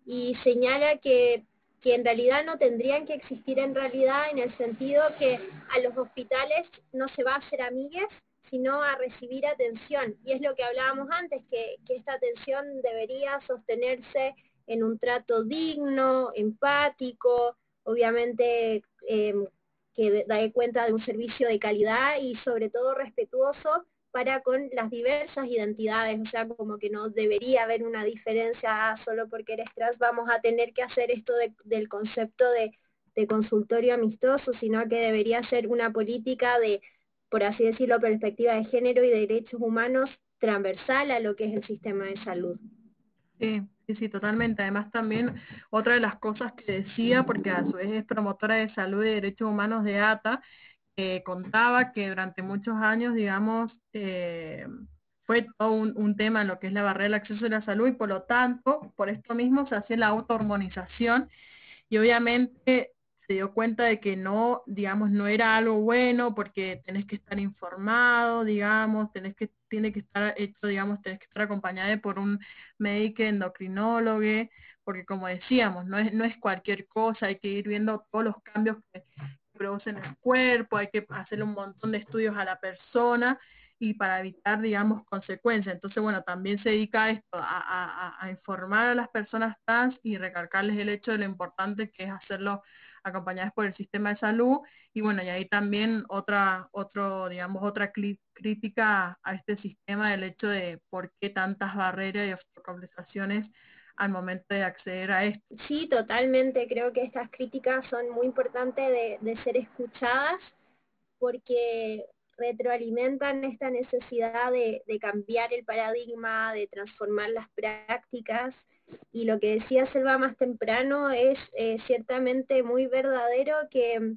Y señala que, que en realidad no tendrían que existir en realidad en el sentido que a los hospitales no se va a hacer amigues, sino a recibir atención. Y es lo que hablábamos antes, que, que esta atención debería sostenerse en un trato digno, empático, obviamente eh, que da cuenta de un servicio de calidad y sobre todo respetuoso para con las diversas identidades, o sea, como que no debería haber una diferencia ah, solo porque eres trans, vamos a tener que hacer esto del concepto de, consultorio amistoso, sino que debería ser una política de, por así decirlo, perspectiva de género y de derechos humanos transversal a lo que es el sistema de salud. Sí, Sí, sí, totalmente. Además también otra de las cosas que decía, porque a su vez es promotora de salud y derechos humanos de ATA, contaba que durante muchos años, digamos, eh, fue todo un, un, tema lo que es la barrera del acceso a la salud y por lo tanto, por esto mismo se hacía la autohormonización. Y obviamente se dio cuenta de que no, digamos, no era algo bueno porque tenés que estar informado, digamos, tenés que, tiene que estar hecho, digamos, tenés que estar acompañado por un médico endocrinólogo, porque como decíamos, no es, no es cualquier cosa, hay que ir viendo todos los cambios que producen el cuerpo, hay que hacerle un montón de estudios a la persona y para evitar, digamos, consecuencias. Entonces, bueno, también se dedica a esto, a, a, informar a las personas trans y recalcarles el hecho de lo importante que es hacerlo acompañadas por el sistema de salud y bueno, y ahí también otra, otro, digamos, otra crítica a este sistema del hecho de por qué tantas barreras y obstaculizaciones al momento de acceder a esto. Sí, totalmente. Creo que estas críticas son muy importantes de, de ser escuchadas porque retroalimentan esta necesidad de, cambiar el paradigma, de transformar las prácticas. Y lo que decía Selva más temprano es eh, ciertamente muy verdadero que,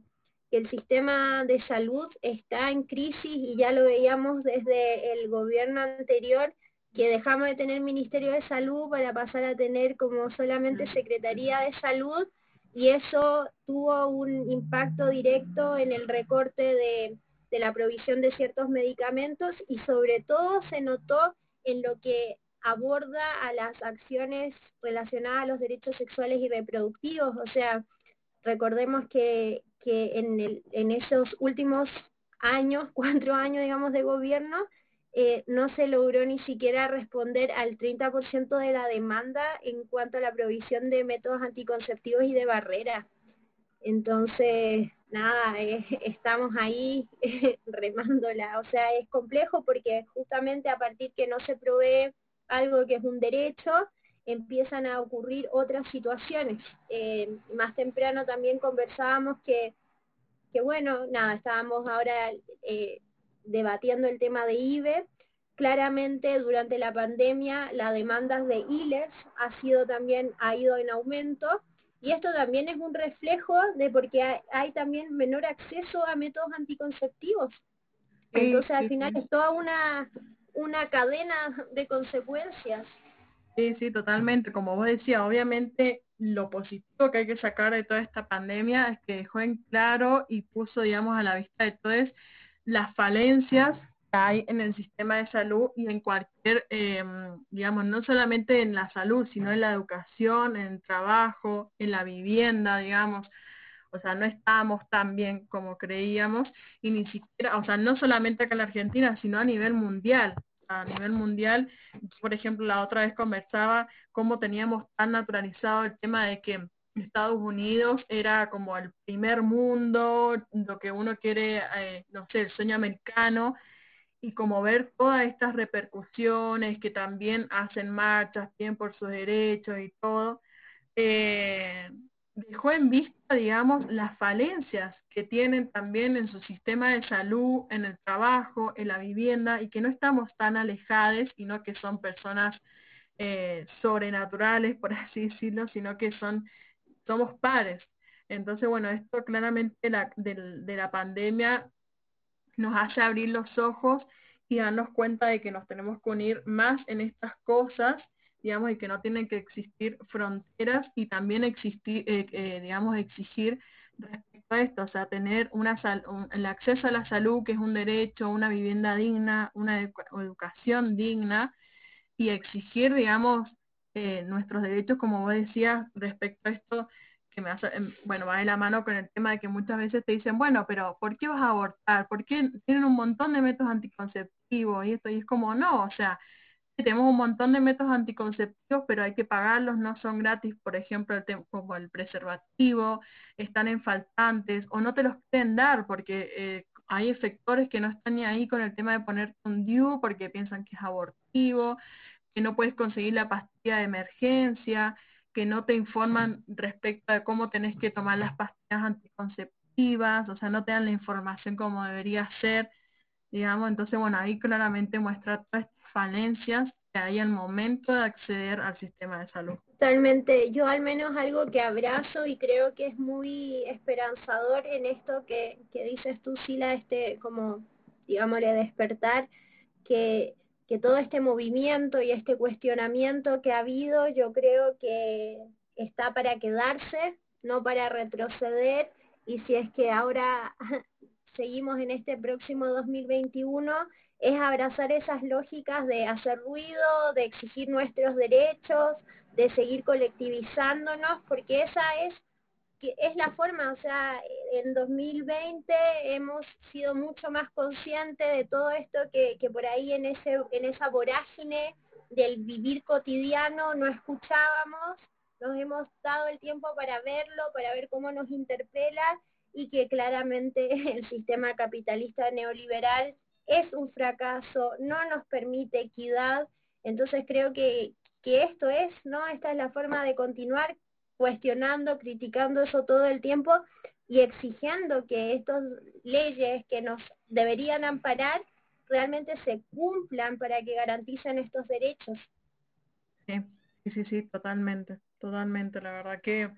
el sistema de salud está en crisis y ya lo veíamos desde el gobierno anterior, que dejamos de tener Ministerio de Salud para pasar a tener como solamente Secretaría de Salud y eso tuvo un impacto directo en el recorte de de la provisión de ciertos medicamentos y sobre todo se notó en lo que aborda a las acciones relacionadas a los derechos sexuales y reproductivos. O sea, recordemos que, que en, el, en esos últimos años, cuatro años, digamos, de gobierno, eh, no se logró ni siquiera responder al 30% de la demanda en cuanto a la provisión de métodos anticonceptivos y de barreras. Entonces, nada, eh, estamos ahí remándola. O sea, es complejo porque justamente a partir que no se provee algo que es un derecho, empiezan a ocurrir otras situaciones. Eh, más temprano también conversábamos que, que bueno, nada, estábamos ahora debatiendo el tema de IBE. Claramente durante la pandemia la demanda de ILES ha sido también, ha ido en aumento y esto también es un reflejo de porque hay, también menor acceso a métodos anticonceptivos. Entonces al final es toda una, una cadena de consecuencias. Sí, sí, totalmente. Como vos decías, obviamente lo positivo que hay que sacar de toda esta pandemia es que dejó en claro y puso, digamos, a la vista de todos las falencias hay en el sistema de salud y en cualquier, eh, digamos, no solamente en la salud, sino en la educación, en el trabajo, en la vivienda, digamos. O sea, no estábamos tan bien como creíamos y ni siquiera, o sea, no solamente acá en la Argentina, sino a nivel mundial. A nivel mundial, por ejemplo, la otra vez conversaba cómo teníamos tan naturalizado el tema de que Estados Unidos era como el primer mundo, lo que uno quiere, eh, no sé, el sueño americano, y como ver todas estas repercusiones que también hacen marchas, bien por sus derechos y todo, eh, dejó en vista, digamos, las falencias que tienen también en su sistema de salud, en el trabajo, en la vivienda, y que no estamos tan alejadas, no que son personas eh, sobrenaturales, por así decirlo, sino que son, somos pares. Entonces, bueno, esto claramente la, de, de la pandemia nos hace abrir los ojos y darnos cuenta de que nos tenemos que unir más en estas cosas, digamos, y que no tienen que existir fronteras y también existir, eh, eh, digamos, exigir respecto a esto, o sea, tener una el acceso a la salud, que es un derecho, una vivienda digna, una educación digna, y exigir, digamos, eh, nuestros derechos, como vos decías, respecto a esto que me hace, em, bueno, va de la mano con el tema de que muchas veces te dicen, bueno, pero ¿por qué vas a abortar? ¿Por qué tienen un montón de métodos anticonceptivos y esto? Y es como, no, o sea, tenemos un montón de métodos anticonceptivos, pero hay que pagarlos, no son gratis, por ejemplo, el como el preservativo, están en faltantes, o no te los pueden dar porque eh, hay efectores que no están ni ahí con el tema de ponerte un DIU porque piensan que es abortivo, que no puedes conseguir la pastilla de emergencia, que no te informan respecto a cómo tenés que tomar las pastillas anticonceptivas, o sea, no te dan la información como debería ser, digamos, entonces, bueno, ahí claramente muestra todas estas falencias que hay al momento de acceder al sistema de salud. Totalmente, yo al menos algo que abrazo y creo que es muy esperanzador en esto que, que dices tú, Sila, este, como, digámosle, despertar, que que todo este movimiento y este cuestionamiento que ha habido, yo creo que está para quedarse, no para retroceder, y si es que ahora seguimos en este próximo 2021, es abrazar esas lógicas de hacer ruido, de exigir nuestros derechos, de seguir colectivizándonos, porque esa es que es la forma, o sea, en 2020 hemos sido mucho más conscientes de todo esto que, que por ahí en ese en esa vorágine del vivir cotidiano no escuchábamos, nos hemos dado el tiempo para verlo, para ver cómo nos interpela y que claramente el sistema capitalista neoliberal es un fracaso, no nos permite equidad, entonces creo que, que esto es, ¿no? Esta es la forma de continuar cuestionando, criticando eso todo el tiempo y exigiendo que estas leyes que nos deberían amparar realmente se cumplan para que garanticen estos derechos. Sí, sí, sí, totalmente, totalmente. La verdad que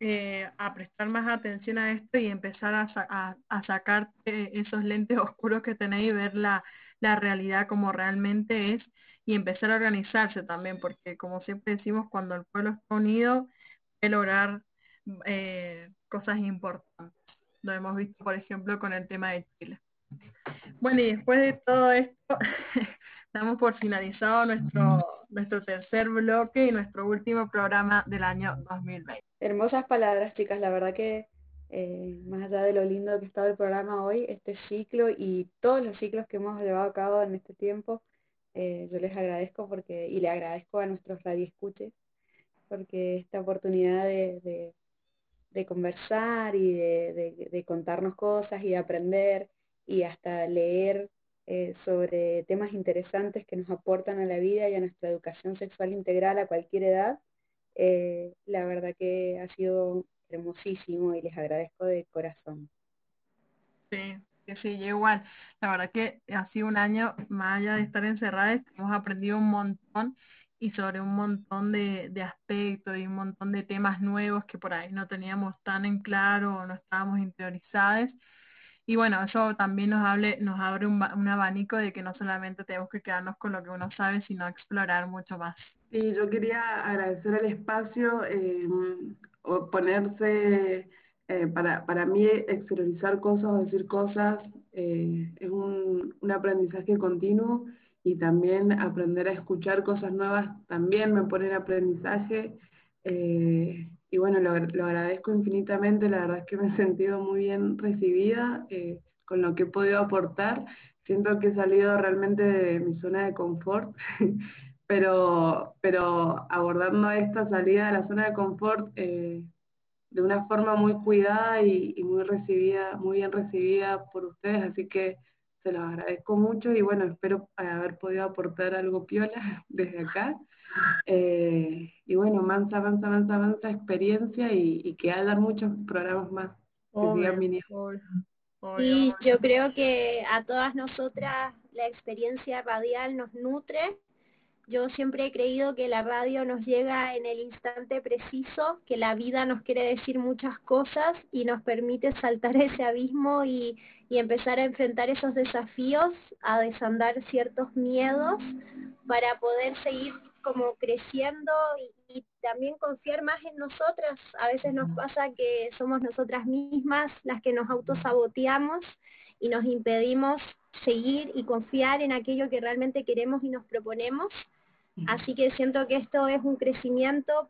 eh, a prestar más atención a esto y empezar a, a, sacar esos lentes oscuros que tenéis y ver la, la realidad como realmente es y empezar a organizarse también, porque como siempre decimos, cuando el pueblo está unido, puede lograr eh, cosas importantes. Lo hemos visto, por ejemplo, con el tema de Chile. Bueno, y después de todo esto, damos por finalizado nuestro, nuestro tercer bloque y nuestro último programa del año 2020. Hermosas palabras, chicas. La verdad que eh, más allá de lo lindo que ha estado el programa hoy, este ciclo y todos los ciclos que hemos llevado a cabo en este tiempo, eh, yo les agradezco porque y le agradezco a nuestros radioescuches porque esta oportunidad de, de, conversar y de, de, contarnos cosas y aprender y hasta leer eh, sobre temas interesantes que nos aportan a la vida y a nuestra educación sexual integral a cualquier edad, eh, la verdad que ha sido hermosísimo y les agradezco de corazón. Sí, sí, igual. La verdad que ha sido un año, más allá de estar encerradas, hemos aprendido un montón y sobre un montón de, de aspectos y un montón de temas nuevos que por ahí no teníamos tan en claro o no estábamos interiorizados. Y bueno, eso también nos, hable, nos abre un, un abanico de que no solamente tenemos que quedarnos con lo que uno sabe, sino explorar mucho más. Sí, yo quería agradecer el espacio, eh, ponerse, eh, para, para mí exteriorizar cosas decir cosas eh, es un, un aprendizaje continuo y también aprender a escuchar cosas nuevas también me pone en aprendizaje. Eh, y bueno, lo, lo, agradezco infinitamente, la verdad es que me he sentido muy bien recibida eh, con lo que he podido aportar. Siento que he salido realmente de mi zona de confort, pero, pero abordando esta salida de la zona de confort eh, de una forma muy cuidada y, y muy recibida, muy bien recibida por ustedes, así que se los agradezco mucho y bueno, espero haber podido aportar algo piola desde acá. Eh, y bueno, mansa, mansa, mansa, mansa experiencia y, que hagan muchos programas más que sigan viniendo. Y yo creo que a todas nosotras la experiencia radial nos nutre. Yo siempre he creído que la radio nos llega en el instante preciso, que la vida nos quiere decir muchas cosas y nos permite saltar ese abismo y y empezar a enfrentar esos desafíos, a desandar ciertos miedos para poder seguir como creciendo y, también confiar más en nosotras. A veces nos pasa que somos nosotras mismas las que nos autosaboteamos y nos impedimos seguir y confiar en aquello que realmente queremos y nos proponemos. Así que siento que esto es un crecimiento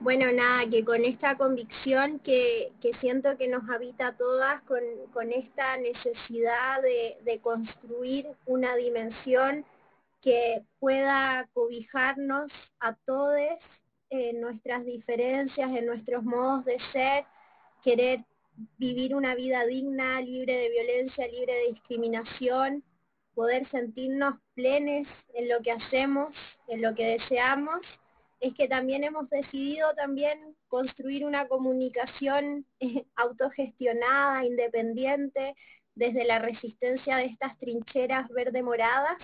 bueno, nada, que con esta convicción que, que siento que nos habita a todas, con, con esta necesidad de, de, construir una dimensión que pueda cobijarnos a todos en nuestras diferencias, en nuestros modos de ser, querer vivir una vida digna, libre de violencia, libre de discriminación, poder sentirnos plenes en lo que hacemos, en lo que deseamos es que también hemos decidido también construir una comunicación eh, autogestionada, independiente, desde la resistencia de estas trincheras verde-moradas,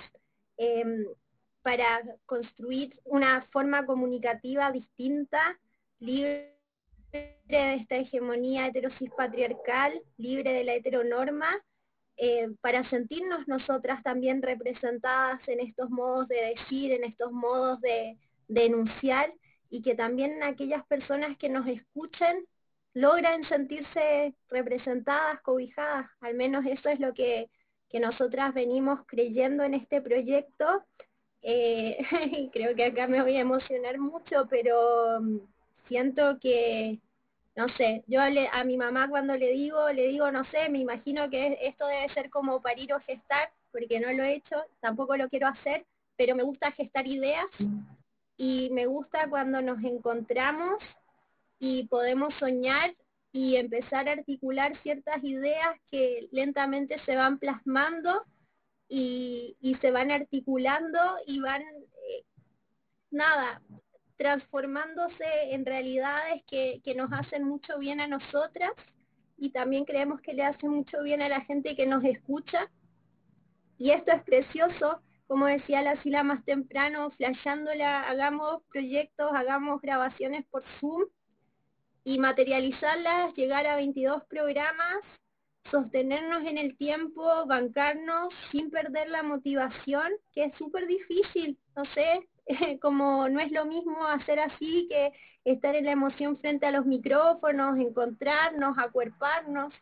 em, para construir una forma comunicativa distinta, libre de esta hegemonía heterosis patriarcal, libre de la heteronorma, eh, para sentirnos nosotras también representadas en estos modos de decir, en estos modos de, denunciar y que también aquellas personas que nos escuchen logran sentirse representadas, cobijadas, al menos eso es lo que, que nosotras venimos creyendo en este proyecto. Eh, creo que acá me voy a emocionar mucho, pero mm, siento que, no sé, yo a mi mamá cuando le digo, le digo, no sé, me imagino que esto debe ser como parir o gestar, porque no lo he hecho, tampoco lo quiero hacer, pero me gusta gestar ideas y me gusta cuando nos encontramos y podemos soñar y empezar a articular ciertas ideas que lentamente se van plasmando y, y se van articulando y van, eh, nada, transformándose en realidades que, que nos hacen mucho bien a nosotras y también creemos que le hace mucho bien a la gente que nos escucha. Y esto es precioso, como decía la Sila más temprano, flasheándola, hagamos proyectos, hagamos grabaciones por Zoom y materializarlas, llegar a 22 programas, sostenernos en el tiempo, bancarnos sin perder la motivación, que es súper difícil, no sé, como no es lo mismo hacer así que estar en la emoción frente a los micrófonos, encontrarnos, acuerparnos.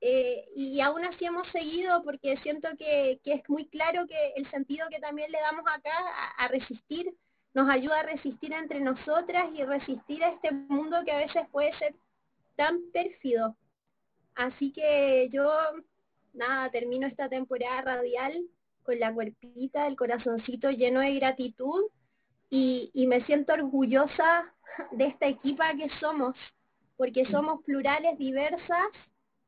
Eh, y aún así hemos seguido porque siento que, es muy claro que el sentido que también le damos acá a, resistir nos ayuda a resistir entre nosotras y resistir a este mundo que a veces puede ser tan pérfido. Así que yo, nada, termino esta temporada radial con la cuerpita, el corazoncito lleno de gratitud y, y me siento orgullosa de esta equipa que somos, porque somos plurales, diversas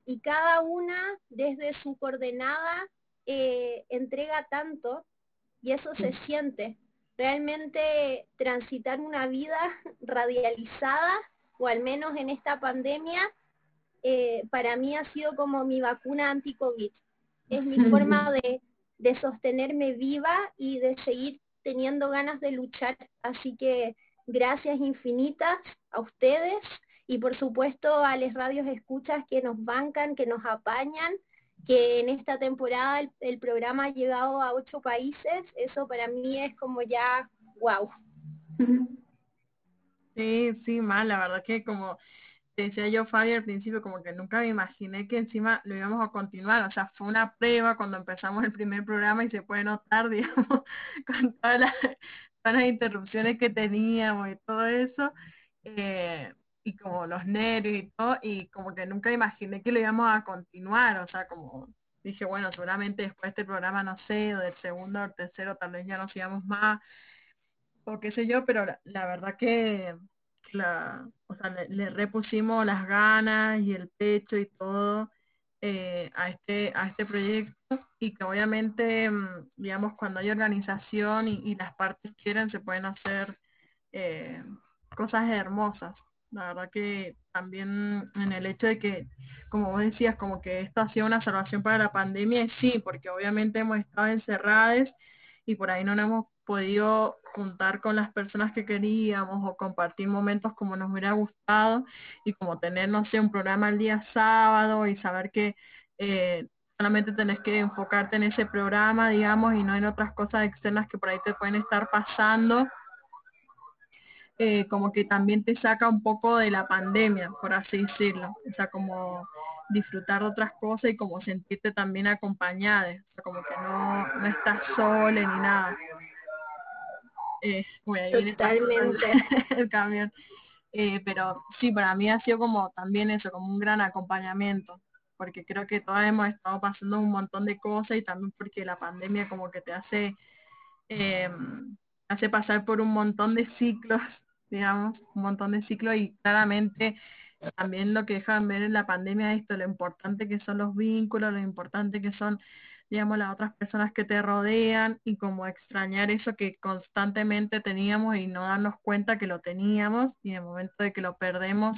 y cada una desde su coordenada eh, entrega tanto y eso se siente. Realmente transitar una vida radializada, o al menos en esta pandemia, eh, para mí ha sido como mi vacuna anti-COVID. Es mi forma de, de sostenerme viva y de seguir teniendo ganas de luchar. Así que gracias infinitas a ustedes y por supuesto a las radios escuchas que nos bancan, que nos apañan, que en esta temporada el, programa ha llegado a ocho países. Eso para mí es como ya, wow. Sí, sí, mal, la verdad que como decía yo, Fabi, al principio, como que nunca me imaginé que encima lo íbamos a continuar. O sea, fue una prueba cuando empezamos el primer programa y se puede notar, digamos, con todas las, interrupciones que teníamos y todo eso. Eh, y como los nervios y todo, y como que nunca imaginé que lo íbamos a continuar. O sea, como dije, bueno, seguramente después de este programa, no sé, o del segundo o tercero, tal vez ya nos íbamos más, o qué sé yo, pero la verdad que la, o sea, le, repusimos las ganas y el pecho y todo eh, a este a este proyecto y que obviamente, mm, digamos, cuando hay organización y, las partes quieren, se pueden hacer eh, cosas hermosas. La verdad que también en el hecho de que, como vos decías, como que esto ha sido una salvación para la pandemia, sí, porque obviamente hemos estado encerrados y por ahí no nos hemos podido juntar con las personas que queríamos o compartir momentos como nos hubiera gustado y como tener, no sé, un programa el día sábado y saber que eh, solamente tenés que enfocarte en ese programa, digamos, y no en otras cosas externas que por ahí te pueden estar pasando. Eh, como que también te saca un poco de la pandemia, por así decirlo. O sea, como disfrutar de otras cosas y como sentirte también acompañada, o sea, como que no, no estás sola ni nada. Eh, Totalmente. El, camión. Eh, pero sí, para mí ha sido como también eso, como un gran acompañamiento, porque creo que todas hemos estado pasando un montón de cosas y también porque la pandemia como que te hace, eh, hace pasar por un montón de ciclos, digamos, un montón de ciclos y claramente también lo que dejan ver en la pandemia es esto, lo importante que son los vínculos, lo importante que son digamos, las otras personas que te rodean y como extrañar eso que constantemente teníamos y no darnos cuenta que lo teníamos y en el momento de que lo perdemos,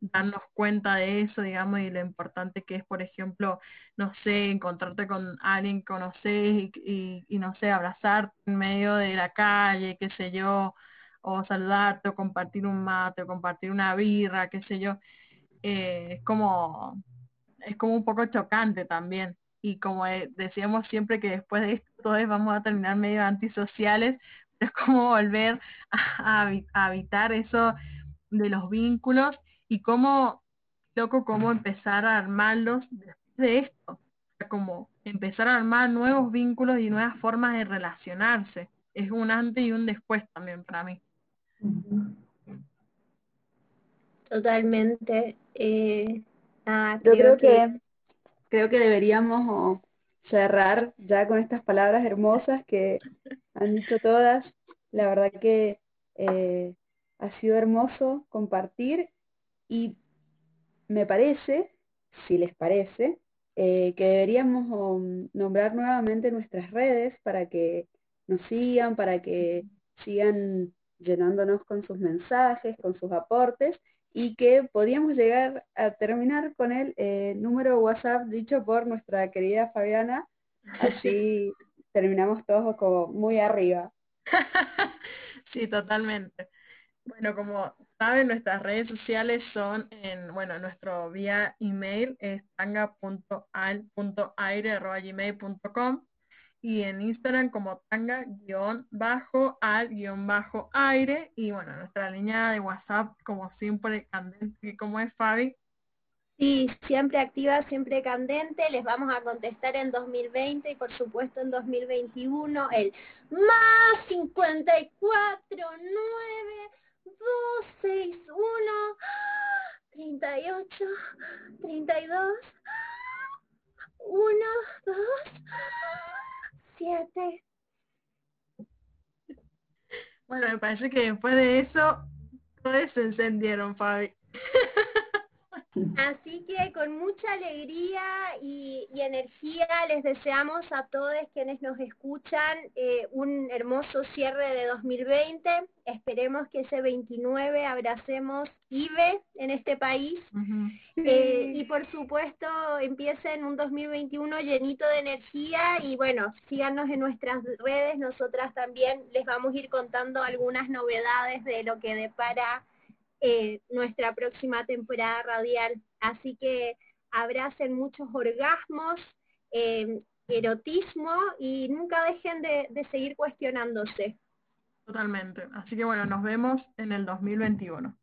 darnos cuenta de eso, digamos, y lo importante que es, por ejemplo, no sé, encontrarte con alguien que conoces y, y, no sé, abrazarte en medio de la calle, qué sé yo, o saludarte, o compartir un mate, o compartir una birra, qué sé yo, eh, es como, es como un poco chocante también y como eh, decíamos siempre que después de esto todos vamos a terminar medio antisociales, es como volver a, a, habitar eso de los vínculos y cómo, loco, cómo empezar a armarlos después de esto, como empezar a armar nuevos vínculos y nuevas formas de relacionarse. Es un antes y un después también para mí. Totalmente. Eh, Yo creo que creo que deberíamos cerrar ya con estas palabras hermosas que han dicho todas. La verdad que eh, ha sido hermoso compartir y me parece, si les parece, eh, que deberíamos nombrar nuevamente nuestras redes para que nos sigan, para que sigan llenándonos con sus mensajes, con sus aportes y que podíamos llegar a terminar con el eh, número WhatsApp dicho por nuestra querida Fabiana, así terminamos todos como muy arriba. sí, totalmente. Bueno, como saben, nuestras redes sociales son en, bueno, nuestro vía email es tanga.al.aire.gmail.com y en Instagram como tanga-al-aire y bueno, nuestra línea de WhatsApp como siempre candente, como es Fabi. Sí, siempre activa, siempre candente, les vamos a contestar en 2020 y por supuesto en 2021 el más 54 9 2 6 1 38 32 1 2 siete. Bueno, me parece que después de eso, todos se encendieron, Fabi. Así que con mucha alegría y, energía les deseamos a todos quienes nos escuchan eh, un hermoso cierre de 2020. Esperemos que ese 29 abracemos IBE en este país. Eh, y por supuesto empiecen un 2021 llenito de energía y bueno, síganos en nuestras redes, nosotras también les vamos a ir contando algunas novedades de lo que depara eh, nuestra próxima temporada radial. Así que abracen muchos orgasmos, eh, erotismo y nunca dejen de, de seguir cuestionándose. Totalmente. Así que bueno, nos vemos en el 2021.